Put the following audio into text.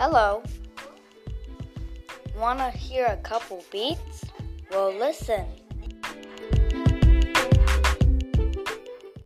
Hello. Wanna hear a couple beats? Well, listen.